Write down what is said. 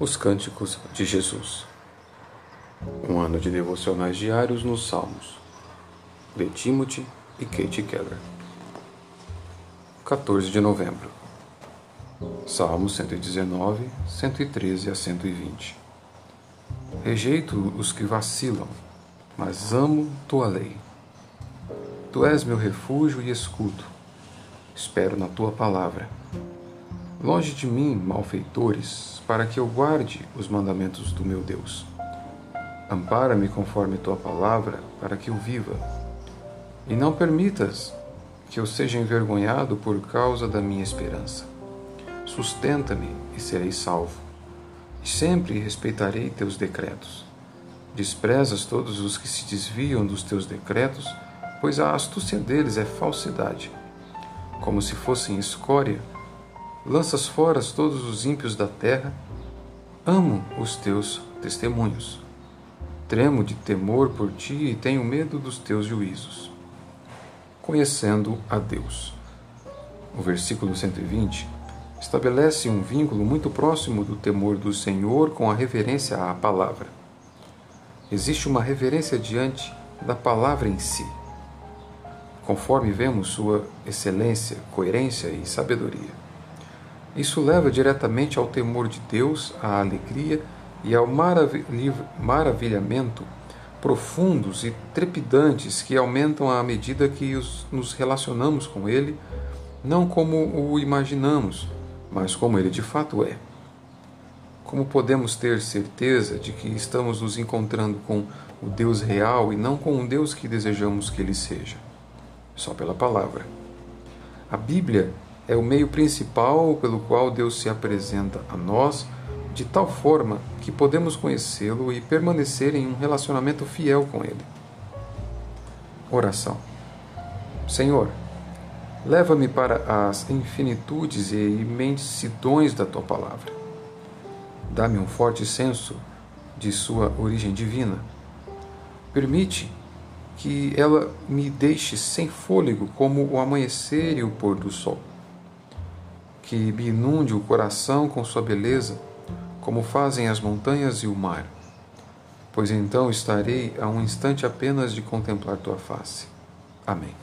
Os Cânticos de Jesus. Um ano de devocionais diários nos Salmos. De Timothy e Kate Keller. 14 de novembro. Salmos 119, 113 a 120. Rejeito os que vacilam, mas amo tua lei. Tu és meu refúgio e escudo. Espero na tua palavra. Longe de mim, malfeitores, para que eu guarde os mandamentos do meu Deus. Ampara-me conforme tua palavra, para que eu viva. E não permitas que eu seja envergonhado por causa da minha esperança. Sustenta-me e serei salvo. E sempre respeitarei teus decretos. Desprezas todos os que se desviam dos teus decretos, pois a astúcia deles é falsidade. Como se fossem escória, lanças fora todos os ímpios da terra. Amo os teus testemunhos. Tremo de temor por ti e tenho medo dos teus juízos. Conhecendo a Deus. O versículo 120 estabelece um vínculo muito próximo do temor do Senhor com a reverência à palavra. Existe uma reverência diante da palavra em si, conforme vemos sua excelência, coerência e sabedoria. Isso leva diretamente ao temor de Deus, à alegria e ao maravilhamento profundos e trepidantes que aumentam à medida que nos relacionamos com Ele, não como o imaginamos, mas como Ele de fato é. Como podemos ter certeza de que estamos nos encontrando com o Deus real e não com o Deus que desejamos que Ele seja? Só pela palavra. A Bíblia é o meio principal pelo qual Deus se apresenta a nós, de tal forma que podemos conhecê-lo e permanecer em um relacionamento fiel com Ele. Oração. Senhor, leva-me para as infinitudes e imensidões da tua palavra. Dá-me um forte senso de sua origem divina. Permite que ela me deixe sem fôlego como o amanhecer e o pôr do sol que me inunde o coração com sua beleza, como fazem as montanhas e o mar. Pois então estarei a um instante apenas de contemplar tua face. Amém.